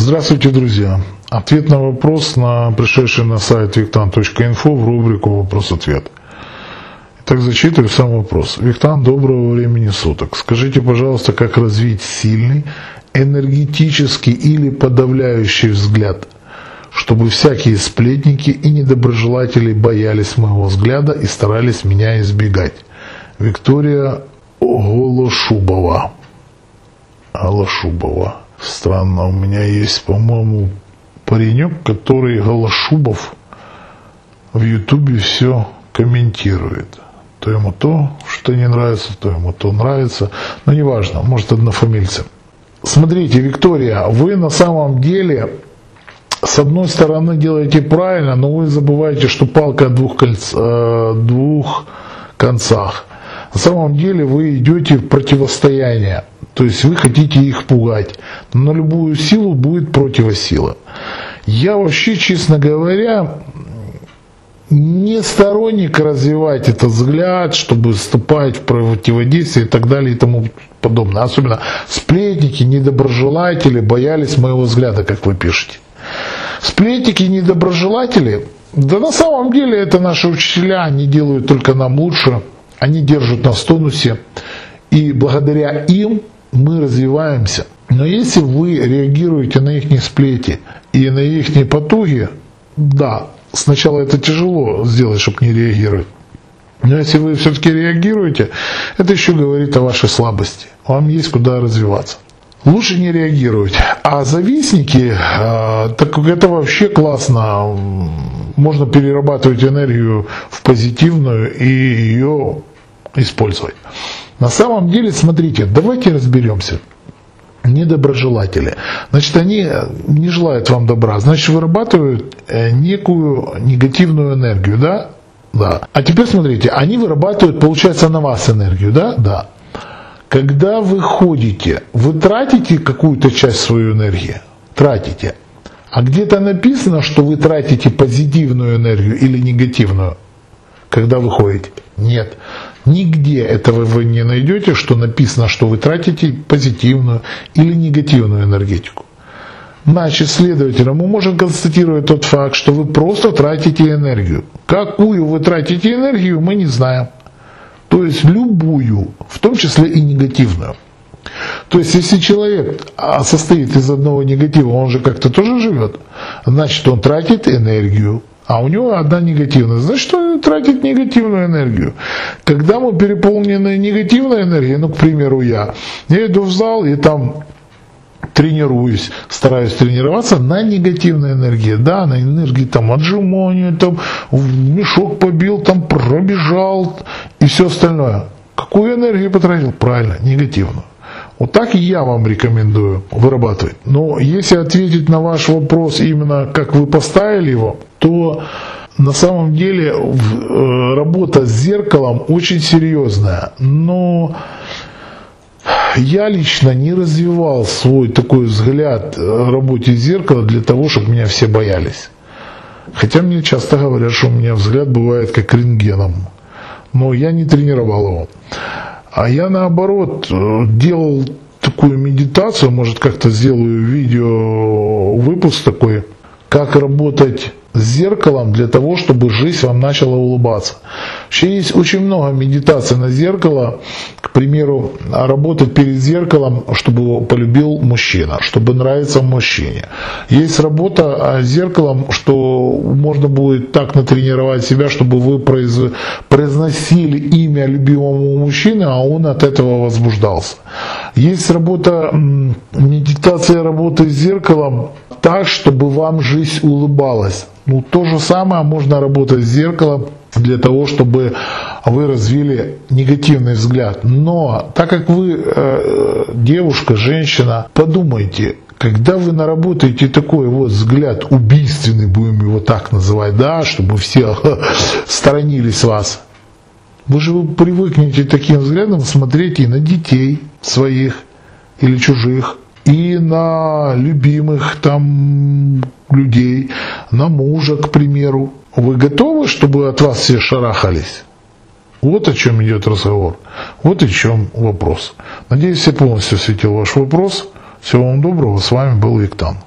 Здравствуйте, друзья! Ответ на вопрос на пришедший на сайт виктан.инфо в рубрику «Вопрос-ответ». Итак, зачитываю сам вопрос. Виктан, доброго времени суток. Скажите, пожалуйста, как развить сильный, энергетический или подавляющий взгляд, чтобы всякие сплетники и недоброжелатели боялись моего взгляда и старались меня избегать. Виктория Голошубова. Голошубова. Странно, у меня есть, по-моему, паренек, который Голошубов в Ютубе все комментирует. То ему то, что не нравится, то ему то нравится. Но неважно, может однофамильцы. Смотрите, Виктория, вы на самом деле с одной стороны делаете правильно, но вы забываете, что палка о двух, кольц, э, двух концах. На самом деле вы идете в противостояние. То есть вы хотите их пугать. Но на любую силу будет противосила. Я вообще, честно говоря, не сторонник развивать этот взгляд, чтобы вступать в противодействие и так далее и тому подобное. Особенно сплетники, недоброжелатели боялись моего взгляда, как вы пишете. Сплетники, недоброжелатели, да на самом деле это наши учителя, они делают только нам лучше, они держат нас в тонусе, и благодаря им мы развиваемся. Но если вы реагируете на их сплети и на их потуги, да, сначала это тяжело сделать, чтобы не реагировать. Но если вы все-таки реагируете, это еще говорит о вашей слабости. Вам есть куда развиваться. Лучше не реагировать. А завистники, э, так это вообще классно. Можно перерабатывать энергию в позитивную и ее использовать. На самом деле, смотрите, давайте разберемся. Недоброжелатели. Значит, они не желают вам добра. Значит, вырабатывают э, некую негативную энергию, да? Да. А теперь смотрите, они вырабатывают, получается, на вас энергию, да? Да. Когда вы ходите, вы тратите какую-то часть своей энергии? Тратите. А где-то написано, что вы тратите позитивную энергию или негативную, когда вы ходите? Нет. Нигде этого вы не найдете, что написано, что вы тратите позитивную или негативную энергетику. Значит, следовательно, мы можем констатировать тот факт, что вы просто тратите энергию. Какую вы тратите энергию, мы не знаем. То есть любую, в том числе и негативную. То есть, если человек а, состоит из одного негатива, он же как-то тоже живет, значит, он тратит энергию а у него одна негативная. Значит, он тратит негативную энергию. Когда мы переполнены негативной энергией, ну, к примеру, я, я иду в зал и там тренируюсь, стараюсь тренироваться на негативной энергии, да, на энергии там отжимания, там мешок побил, там пробежал и все остальное. Какую энергию потратил? Правильно, негативную. Вот так и я вам рекомендую вырабатывать. Но если ответить на ваш вопрос именно как вы поставили его, то на самом деле э, работа с зеркалом очень серьезная. Но я лично не развивал свой такой взгляд работе с зеркалом для того, чтобы меня все боялись. Хотя мне часто говорят, что у меня взгляд бывает как рентгеном. Но я не тренировал его. А я наоборот э, делал такую медитацию, может как-то сделаю видео выпуск такой, как работать с зеркалом для того, чтобы жизнь вам начала улыбаться. Вообще есть очень много медитаций на зеркало. К примеру, работать перед зеркалом, чтобы его полюбил мужчина, чтобы нравиться мужчине. Есть работа с зеркалом, что можно будет так натренировать себя, чтобы вы произносили имя любимому мужчины, а он от этого возбуждался. Есть работа, медитация работы с зеркалом так, чтобы вам жизнь улыбалась. Ну, то же самое можно работать с зеркалом для того, чтобы вы развили негативный взгляд. Но так как вы э, девушка, женщина, подумайте, когда вы наработаете такой вот взгляд убийственный, будем его так называть, да, чтобы все сторонились вас, вы же вы привыкнете таким взглядом смотреть и на детей своих или чужих, и на любимых там людей, на мужа, к примеру. Вы готовы, чтобы от вас все шарахались? Вот о чем идет разговор. Вот о чем вопрос. Надеюсь, я полностью осветил ваш вопрос. Всего вам доброго. С вами был Виктан.